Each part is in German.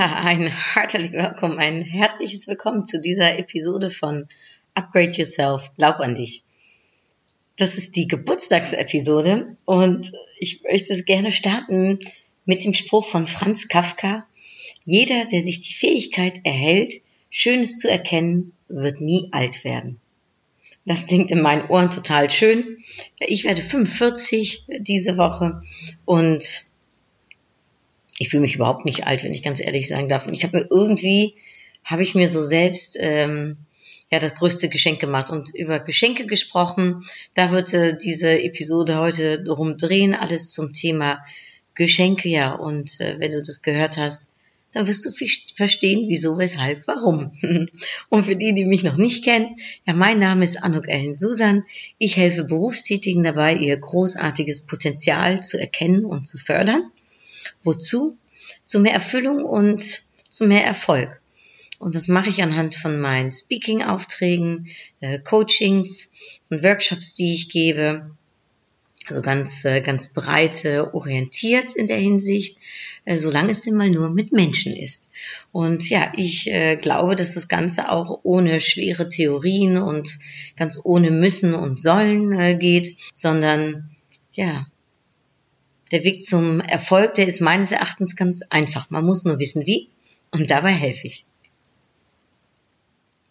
Ein herzlich willkommen, ein herzliches Willkommen zu dieser Episode von Upgrade Yourself, glaub an dich. Das ist die Geburtstagsepisode und ich möchte es gerne starten mit dem Spruch von Franz Kafka. Jeder, der sich die Fähigkeit erhält, Schönes zu erkennen, wird nie alt werden. Das klingt in meinen Ohren total schön. Ich werde 45 diese Woche und ich fühle mich überhaupt nicht alt, wenn ich ganz ehrlich sagen darf. Und ich habe mir irgendwie, habe ich mir so selbst ähm, ja das größte Geschenk gemacht und über Geschenke gesprochen. Da wird äh, diese Episode heute drum drehen, alles zum Thema Geschenke, ja. Und äh, wenn du das gehört hast, dann wirst du verstehen, wieso, weshalb, warum. Und für die, die mich noch nicht kennen, ja, mein Name ist Anuk Ellen Susan. Ich helfe Berufstätigen dabei, ihr großartiges Potenzial zu erkennen und zu fördern. Wozu? Zu mehr Erfüllung und zu mehr Erfolg. Und das mache ich anhand von meinen Speaking-Aufträgen, äh, Coachings und Workshops, die ich gebe. Also ganz, äh, ganz breite orientiert in der Hinsicht, äh, solange es denn mal nur mit Menschen ist. Und ja, ich glaube, dass das Ganze auch ohne schwere Theorien und ganz ohne müssen und sollen geht, sondern ja, der Weg zum Erfolg, der ist meines Erachtens ganz einfach. Man muss nur wissen, wie und dabei helfe ich.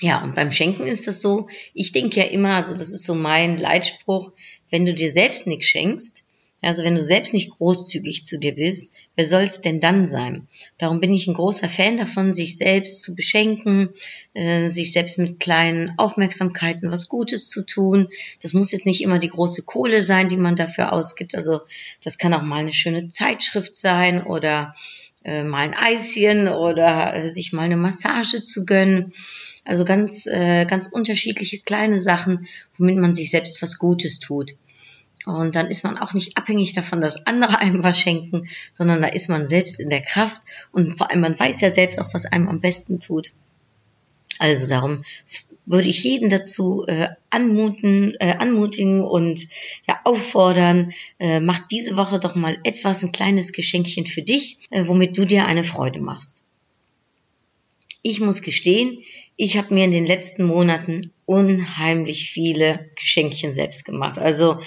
Ja, und beim Schenken ist das so, ich denke ja immer, also das ist so mein Leitspruch, wenn du dir selbst nichts schenkst, also wenn du selbst nicht großzügig zu dir bist, wer soll es denn dann sein? Darum bin ich ein großer Fan davon, sich selbst zu beschenken, äh, sich selbst mit kleinen Aufmerksamkeiten was Gutes zu tun. Das muss jetzt nicht immer die große Kohle sein, die man dafür ausgibt. Also das kann auch mal eine schöne Zeitschrift sein oder äh, mal ein Eischen oder äh, sich mal eine Massage zu gönnen. Also ganz, äh, ganz unterschiedliche kleine Sachen, womit man sich selbst was Gutes tut. Und dann ist man auch nicht abhängig davon, dass andere einem was schenken, sondern da ist man selbst in der Kraft und vor allem man weiß ja selbst auch, was einem am besten tut. Also darum würde ich jeden dazu äh, anmuten, äh, anmutigen und ja, auffordern, äh, mach diese Woche doch mal etwas, ein kleines Geschenkchen für dich, äh, womit du dir eine Freude machst. Ich muss gestehen, ich habe mir in den letzten Monaten unheimlich viele Geschenkchen selbst gemacht. Also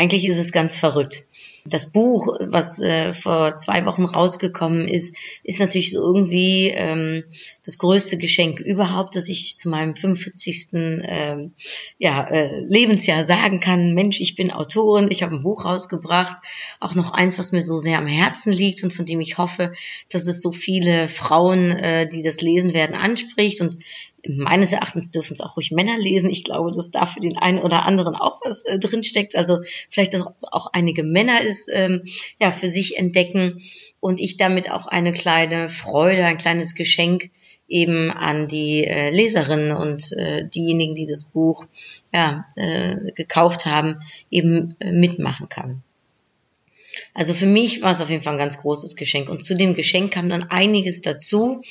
eigentlich ist es ganz verrückt. Das Buch, was äh, vor zwei Wochen rausgekommen ist, ist natürlich so irgendwie ähm, das größte Geschenk überhaupt, dass ich zu meinem 45. Ähm, ja, äh, Lebensjahr sagen kann, Mensch, ich bin Autorin, ich habe ein Buch rausgebracht, auch noch eins, was mir so sehr am Herzen liegt und von dem ich hoffe, dass es so viele Frauen, äh, die das lesen werden, anspricht. Und meines Erachtens dürfen es auch ruhig Männer lesen. Ich glaube, dass da für den einen oder anderen auch was äh, drinsteckt. Also vielleicht auch, auch einige Männer es ähm, ja für sich entdecken und ich damit auch eine kleine Freude, ein kleines Geschenk eben an die äh, Leserinnen und äh, diejenigen, die das Buch ja, äh, gekauft haben, eben äh, mitmachen kann. Also für mich war es auf jeden Fall ein ganz großes Geschenk. Und zu dem Geschenk kam dann einiges dazu.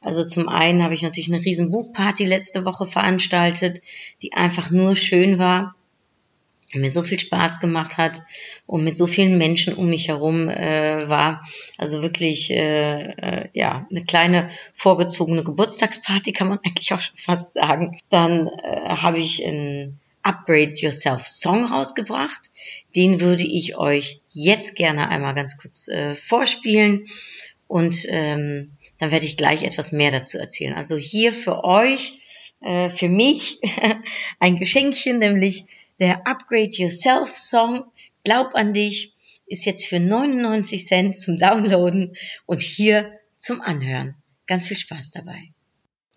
Also zum einen habe ich natürlich eine riesen Buchparty letzte Woche veranstaltet, die einfach nur schön war, mir so viel Spaß gemacht hat und mit so vielen Menschen um mich herum äh, war. Also wirklich, äh, äh, ja, eine kleine vorgezogene Geburtstagsparty kann man eigentlich auch schon fast sagen. Dann äh, habe ich ein Upgrade Yourself Song rausgebracht. Den würde ich euch jetzt gerne einmal ganz kurz äh, vorspielen und ähm, dann werde ich gleich etwas mehr dazu erzählen. Also hier für euch, äh, für mich ein Geschenkchen, nämlich der Upgrade Yourself Song. Glaub an dich ist jetzt für 99 Cent zum Downloaden und hier zum Anhören. Ganz viel Spaß dabei.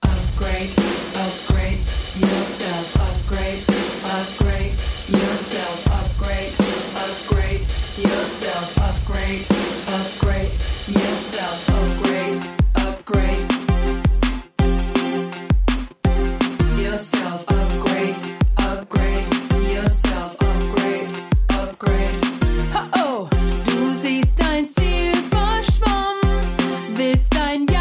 Upgrade, upgrade yourself. Yeah.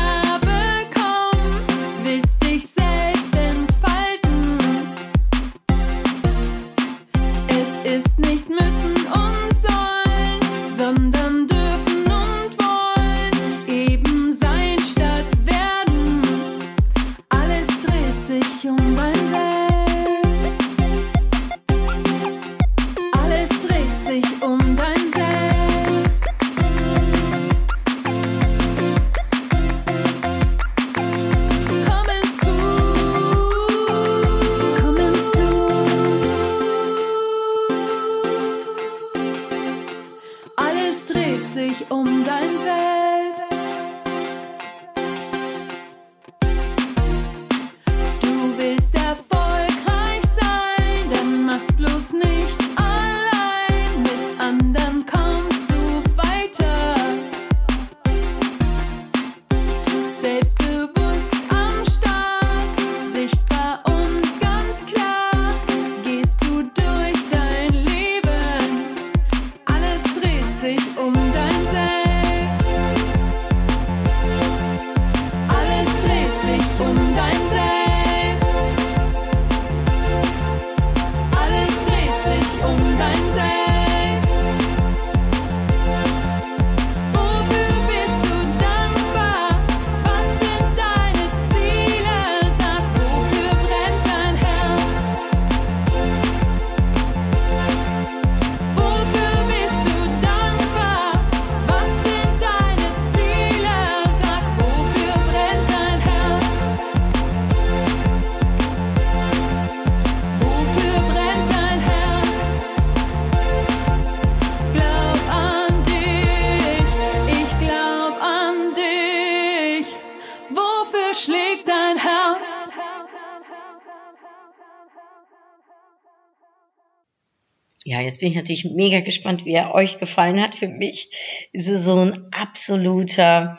Sich um dein Selbst. Du willst erfolgreich sein, dann mach's bloß nicht allein. Mit anderen kommst du weiter. Selbstbewusst am Start, sichtbar und ganz klar, gehst du durch dein Leben. Alles dreht sich um Jetzt bin ich natürlich mega gespannt, wie er euch gefallen hat. Für mich ist es so ein absoluter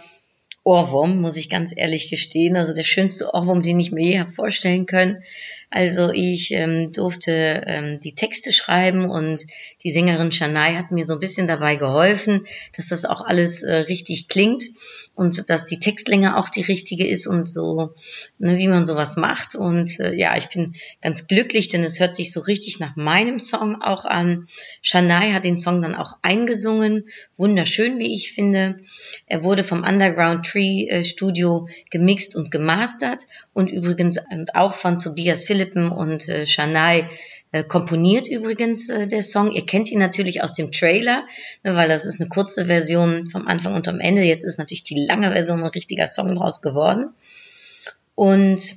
Ohrwurm, muss ich ganz ehrlich gestehen. Also der schönste Ohrwurm, den ich mir je habe vorstellen können. Also ich ähm, durfte ähm, die Texte schreiben und die Sängerin Shania hat mir so ein bisschen dabei geholfen, dass das auch alles äh, richtig klingt und dass die Textlänge auch die richtige ist und so, ne, wie man sowas macht. Und äh, ja, ich bin ganz glücklich, denn es hört sich so richtig nach meinem Song auch an. Shania hat den Song dann auch eingesungen, wunderschön, wie ich finde. Er wurde vom Underground Tree äh, Studio gemixt und gemastert und übrigens und auch von Tobias Philippen und äh, Shania äh, komponiert übrigens äh, der Song. Ihr kennt ihn natürlich aus dem Trailer, ne, weil das ist eine kurze Version vom Anfang und am Ende. Jetzt ist natürlich die lange Version ein richtiger Song draus geworden. Und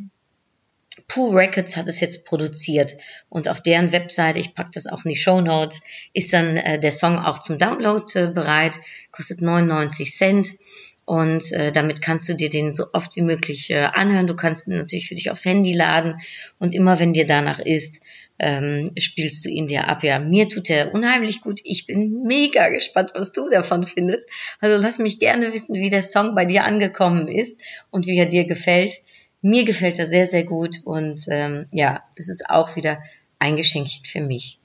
Pooh Records hat es jetzt produziert und auf deren Webseite, ich packe das auch in die Show Notes, ist dann äh, der Song auch zum Download äh, bereit, kostet 99 Cent und äh, damit kannst du dir den so oft wie möglich äh, anhören. Du kannst ihn natürlich für dich aufs Handy laden und immer wenn dir danach ist, ähm, spielst du ihn dir ab. Ja, mir tut er unheimlich gut. Ich bin mega gespannt, was du davon findest. Also lass mich gerne wissen, wie der Song bei dir angekommen ist und wie er dir gefällt. Mir gefällt er sehr, sehr gut und ähm, ja, das ist auch wieder ein Geschenkchen für mich.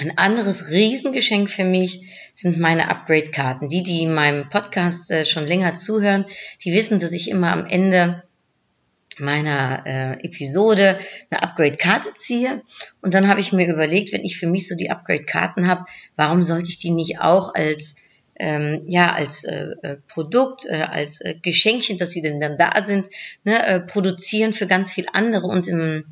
Ein anderes Riesengeschenk für mich sind meine Upgrade-Karten. Die, die in meinem Podcast äh, schon länger zuhören, die wissen, dass ich immer am Ende meiner äh, Episode eine Upgrade-Karte ziehe. Und dann habe ich mir überlegt, wenn ich für mich so die Upgrade-Karten habe, warum sollte ich die nicht auch als ähm, ja als äh, äh, Produkt, äh, als äh, Geschenkchen, dass sie denn dann da sind, ne, äh, produzieren für ganz viel andere und im,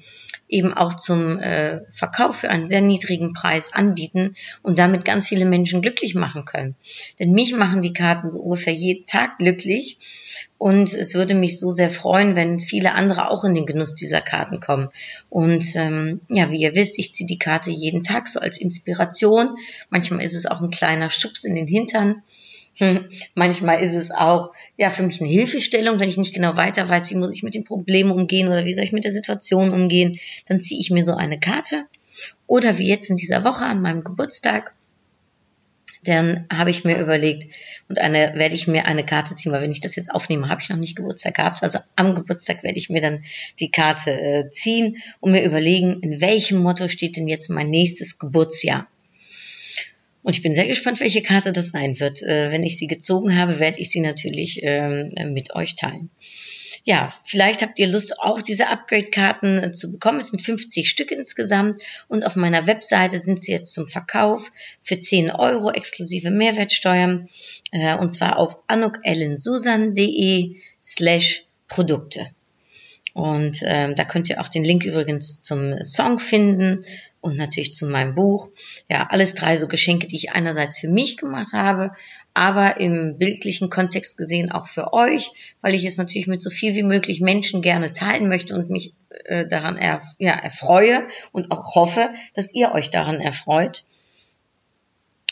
eben auch zum äh, Verkauf für einen sehr niedrigen Preis anbieten und damit ganz viele Menschen glücklich machen können. Denn mich machen die Karten so ungefähr jeden Tag glücklich und es würde mich so sehr freuen, wenn viele andere auch in den Genuss dieser Karten kommen. Und ähm, ja, wie ihr wisst, ich ziehe die Karte jeden Tag so als Inspiration. Manchmal ist es auch ein kleiner Schubs in den Hintern. Hm, Manchmal ist es auch ja für mich eine Hilfestellung, wenn ich nicht genau weiter weiß, wie muss ich mit dem Problem umgehen oder wie soll ich mit der Situation umgehen, dann ziehe ich mir so eine Karte. Oder wie jetzt in dieser Woche an meinem Geburtstag, dann habe ich mir überlegt und eine werde ich mir eine Karte ziehen, weil wenn ich das jetzt aufnehme, habe ich noch nicht Geburtstag gehabt. Also am Geburtstag werde ich mir dann die Karte äh, ziehen und mir überlegen, in welchem Motto steht denn jetzt mein nächstes Geburtsjahr. Und ich bin sehr gespannt, welche Karte das sein wird. Äh, wenn ich sie gezogen habe, werde ich sie natürlich ähm, mit euch teilen. Ja, vielleicht habt ihr Lust, auch diese Upgrade-Karten äh, zu bekommen. Es sind 50 Stück insgesamt und auf meiner Webseite sind sie jetzt zum Verkauf für 10 Euro exklusive Mehrwertsteuern äh, und zwar auf anukellensusan.de slash Produkte. Und ähm, da könnt ihr auch den Link übrigens zum Song finden und natürlich zu meinem Buch. Ja, alles drei so Geschenke, die ich einerseits für mich gemacht habe, aber im bildlichen Kontext gesehen auch für euch, weil ich es natürlich mit so viel wie möglich Menschen gerne teilen möchte und mich äh, daran er, ja, erfreue und auch hoffe, dass ihr euch daran erfreut.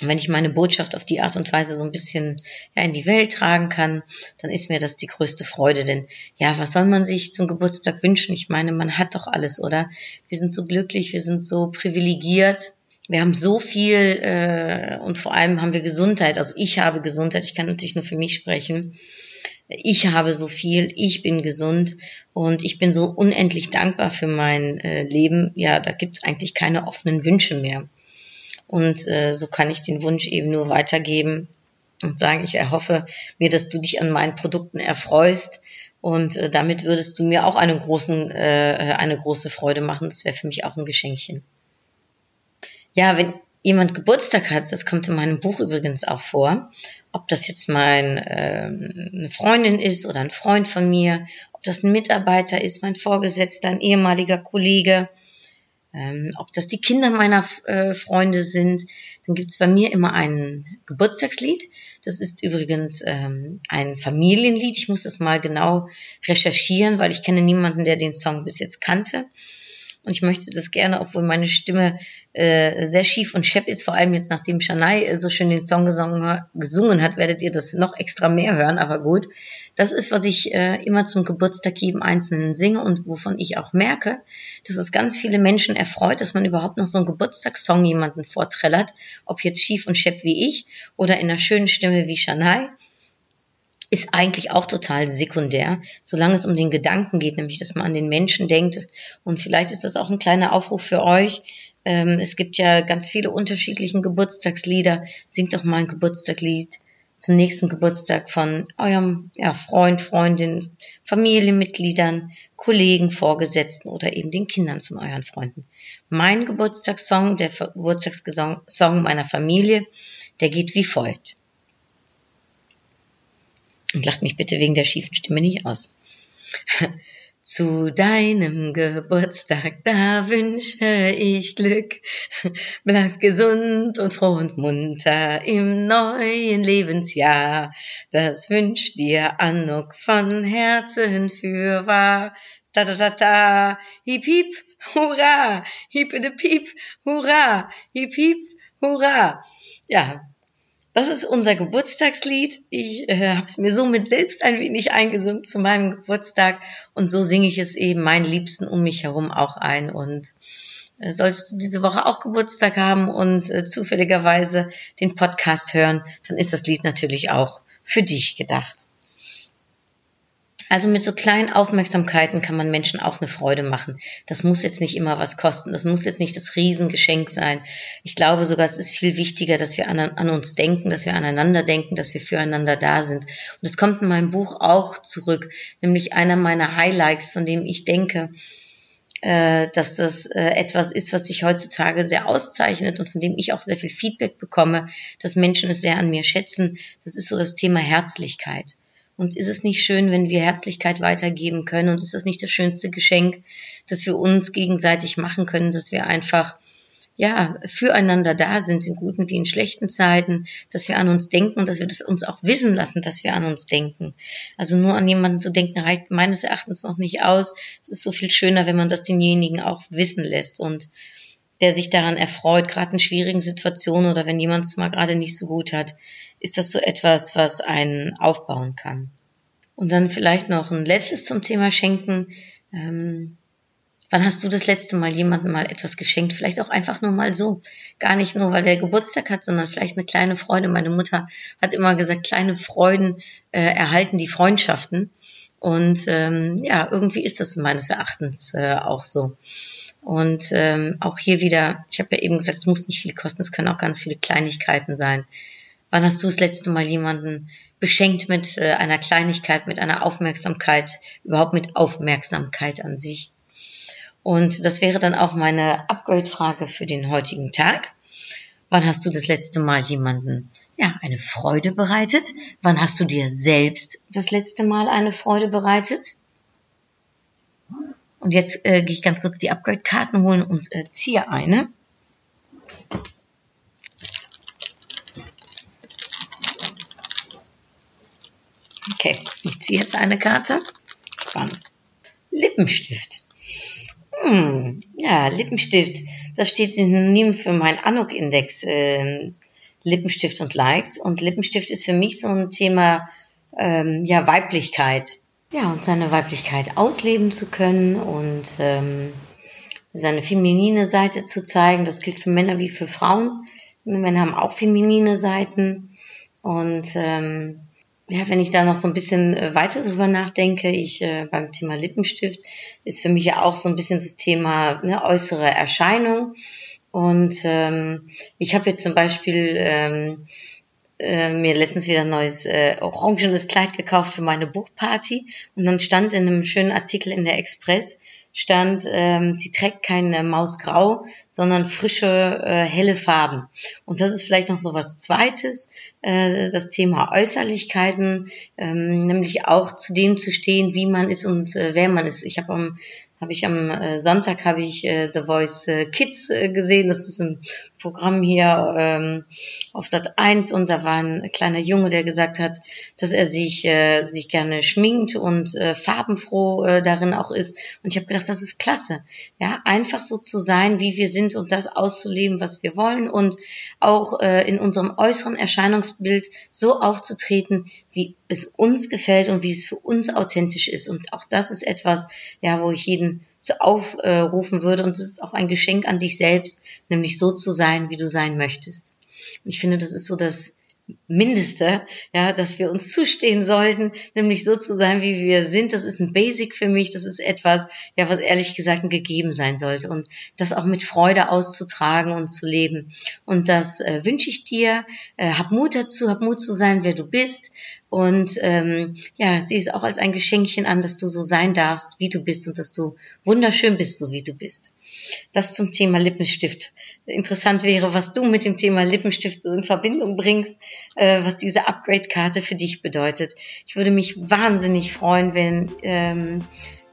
Wenn ich meine Botschaft auf die Art und Weise so ein bisschen ja, in die Welt tragen kann, dann ist mir das die größte Freude. Denn ja, was soll man sich zum Geburtstag wünschen? Ich meine, man hat doch alles, oder? Wir sind so glücklich, wir sind so privilegiert. Wir haben so viel äh, und vor allem haben wir Gesundheit. Also ich habe Gesundheit. Ich kann natürlich nur für mich sprechen. Ich habe so viel, ich bin gesund und ich bin so unendlich dankbar für mein äh, Leben. Ja, da gibt es eigentlich keine offenen Wünsche mehr. Und äh, so kann ich den Wunsch eben nur weitergeben und sagen, ich erhoffe mir, dass du dich an meinen Produkten erfreust. Und äh, damit würdest du mir auch einen großen, äh, eine große Freude machen. Das wäre für mich auch ein Geschenkchen. Ja, wenn jemand Geburtstag hat, das kommt in meinem Buch übrigens auch vor, ob das jetzt mein ähm, eine Freundin ist oder ein Freund von mir, ob das ein Mitarbeiter ist, mein Vorgesetzter, ein ehemaliger Kollege, ähm, ob das die Kinder meiner äh, Freunde sind, dann gibt's bei mir immer ein Geburtstagslied. Das ist übrigens ähm, ein Familienlied. Ich muss das mal genau recherchieren, weil ich kenne niemanden, der den Song bis jetzt kannte. Und ich möchte das gerne, obwohl meine Stimme äh, sehr schief und schepp ist, vor allem jetzt nachdem Shania äh, so schön den Song gesungen, gesungen hat, werdet ihr das noch extra mehr hören, aber gut. Das ist, was ich äh, immer zum Geburtstag jedem Einzelnen singe und wovon ich auch merke, dass es ganz viele Menschen erfreut, dass man überhaupt noch so einen Geburtstagssong jemanden vorträllert, ob jetzt schief und schepp wie ich oder in einer schönen Stimme wie Shania ist eigentlich auch total sekundär, solange es um den Gedanken geht, nämlich dass man an den Menschen denkt. Und vielleicht ist das auch ein kleiner Aufruf für euch. Ähm, es gibt ja ganz viele unterschiedliche Geburtstagslieder. Singt doch mal ein Geburtstagslied zum nächsten Geburtstag von eurem ja, Freund, Freundin, Familienmitgliedern, Kollegen, Vorgesetzten oder eben den Kindern von euren Freunden. Mein Geburtstagssong, der Geburtstagssong meiner Familie, der geht wie folgt. Und lacht mich bitte wegen der schiefen Stimme nicht aus. Zu deinem Geburtstag, da wünsche ich Glück. Bleib gesund und froh und munter im neuen Lebensjahr. Das wünscht dir Anuk von Herzen für wahr. Ta ta ta ta, hip hip, hurra, hip de piep, hurra, hip hip, hurra. Ja, das ist unser Geburtstagslied. Ich äh, habe es mir somit selbst ein wenig eingesungen zu meinem Geburtstag und so singe ich es eben meinen Liebsten um mich herum auch ein. Und äh, solltest du diese Woche auch Geburtstag haben und äh, zufälligerweise den Podcast hören, dann ist das Lied natürlich auch für dich gedacht. Also mit so kleinen Aufmerksamkeiten kann man Menschen auch eine Freude machen. Das muss jetzt nicht immer was kosten. Das muss jetzt nicht das Riesengeschenk sein. Ich glaube sogar, es ist viel wichtiger, dass wir an, an uns denken, dass wir aneinander denken, dass wir füreinander da sind. Und es kommt in meinem Buch auch zurück, nämlich einer meiner Highlights, von dem ich denke, äh, dass das äh, etwas ist, was sich heutzutage sehr auszeichnet und von dem ich auch sehr viel Feedback bekomme, dass Menschen es sehr an mir schätzen. Das ist so das Thema Herzlichkeit. Und ist es nicht schön, wenn wir Herzlichkeit weitergeben können? Und ist es nicht das schönste Geschenk, das wir uns gegenseitig machen können, dass wir einfach ja, füreinander da sind, in guten wie in schlechten Zeiten, dass wir an uns denken und dass wir das uns auch wissen lassen, dass wir an uns denken. Also nur an jemanden zu denken reicht meines Erachtens noch nicht aus. Es ist so viel schöner, wenn man das denjenigen auch wissen lässt und der sich daran erfreut, gerade in schwierigen Situationen oder wenn jemand es mal gerade nicht so gut hat, ist das so etwas, was einen aufbauen kann. Und dann vielleicht noch ein letztes zum Thema Schenken. Ähm, wann hast du das letzte Mal jemandem mal etwas geschenkt? Vielleicht auch einfach nur mal so. Gar nicht nur, weil der Geburtstag hat, sondern vielleicht eine kleine Freude. Meine Mutter hat immer gesagt, kleine Freuden äh, erhalten die Freundschaften. Und ähm, ja, irgendwie ist das meines Erachtens äh, auch so. Und ähm, auch hier wieder, ich habe ja eben gesagt, es muss nicht viel kosten, es können auch ganz viele Kleinigkeiten sein. Wann hast du das letzte Mal jemanden beschenkt mit äh, einer Kleinigkeit, mit einer Aufmerksamkeit, überhaupt mit Aufmerksamkeit an sich? Und das wäre dann auch meine Upgrade-Frage für den heutigen Tag. Wann hast du das letzte Mal jemanden ja, eine Freude bereitet? Wann hast du dir selbst das letzte Mal eine Freude bereitet? Und jetzt äh, gehe ich ganz kurz die Upgrade-Karten holen und äh, ziehe eine. Okay, ich ziehe jetzt eine Karte. Dann Lippenstift. Hm, ja, Lippenstift. Das steht synonym für meinen Anuk-Index. Ähm, Lippenstift und Likes. Und Lippenstift ist für mich so ein Thema, ähm, ja, Weiblichkeit. Ja, und seine Weiblichkeit ausleben zu können und ähm, seine feminine Seite zu zeigen. Das gilt für Männer wie für Frauen. Männer haben auch feminine Seiten. Und ähm, ja, wenn ich da noch so ein bisschen äh, weiter drüber nachdenke, ich äh, beim Thema Lippenstift ist für mich ja auch so ein bisschen das Thema ne, äußere Erscheinung. Und ähm, ich habe jetzt zum Beispiel ähm, äh, mir letztens wieder ein neues äh, orangenes Kleid gekauft für meine Buchparty und dann stand in einem schönen Artikel in der Express stand, ähm, sie trägt keine Mausgrau, sondern frische, äh, helle Farben. Und das ist vielleicht noch so was Zweites, äh, das Thema Äußerlichkeiten, ähm, nämlich auch zu dem zu stehen, wie man ist und äh, wer man ist. Ich habe am habe ich am äh, Sonntag habe ich äh, The Voice äh, Kids äh, gesehen. Das ist ein Programm hier ähm, auf Sat 1 und da war ein kleiner Junge, der gesagt hat, dass er sich äh, sich gerne schminkt und äh, farbenfroh äh, darin auch ist. Und ich habe gedacht, das ist klasse. Ja, einfach so zu sein, wie wir sind und das auszuleben, was wir wollen und auch äh, in unserem äußeren Erscheinungsbild so aufzutreten, wie es uns gefällt und wie es für uns authentisch ist. Und auch das ist etwas, ja, wo ich jeden aufrufen würde. Und es ist auch ein Geschenk an dich selbst, nämlich so zu sein, wie du sein möchtest. Ich finde, das ist so das Mindeste, ja, dass wir uns zustehen sollten, nämlich so zu sein, wie wir sind. Das ist ein Basic für mich. Das ist etwas, ja, was ehrlich gesagt ein gegeben sein sollte und das auch mit Freude auszutragen und zu leben. Und das äh, wünsche ich dir. Äh, hab Mut dazu, hab Mut zu sein, wer du bist. Und ähm, ja, sieh es auch als ein Geschenkchen an, dass du so sein darfst, wie du bist und dass du wunderschön bist, so wie du bist. Das zum Thema Lippenstift. Interessant wäre, was du mit dem Thema Lippenstift so in Verbindung bringst, äh, was diese Upgrade-Karte für dich bedeutet. Ich würde mich wahnsinnig freuen, wenn ähm,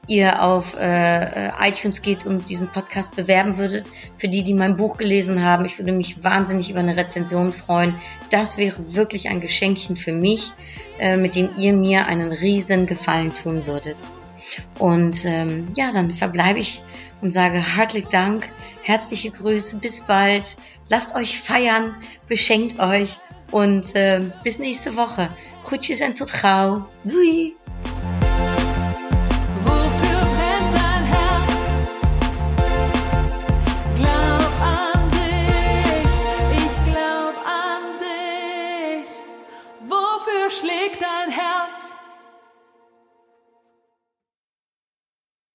ihr auf äh, iTunes geht und diesen Podcast bewerben würdet. Für die, die mein Buch gelesen haben, ich würde mich wahnsinnig über eine Rezension freuen. Das wäre wirklich ein Geschenkchen für mich, äh, mit dem ihr mir einen riesen Gefallen tun würdet. Und ähm, ja, dann verbleibe ich und sage hartlich Dank, herzliche Grüße, bis bald, lasst euch feiern, beschenkt euch und äh, bis nächste Woche. Groetjes en tot gauw. Doei!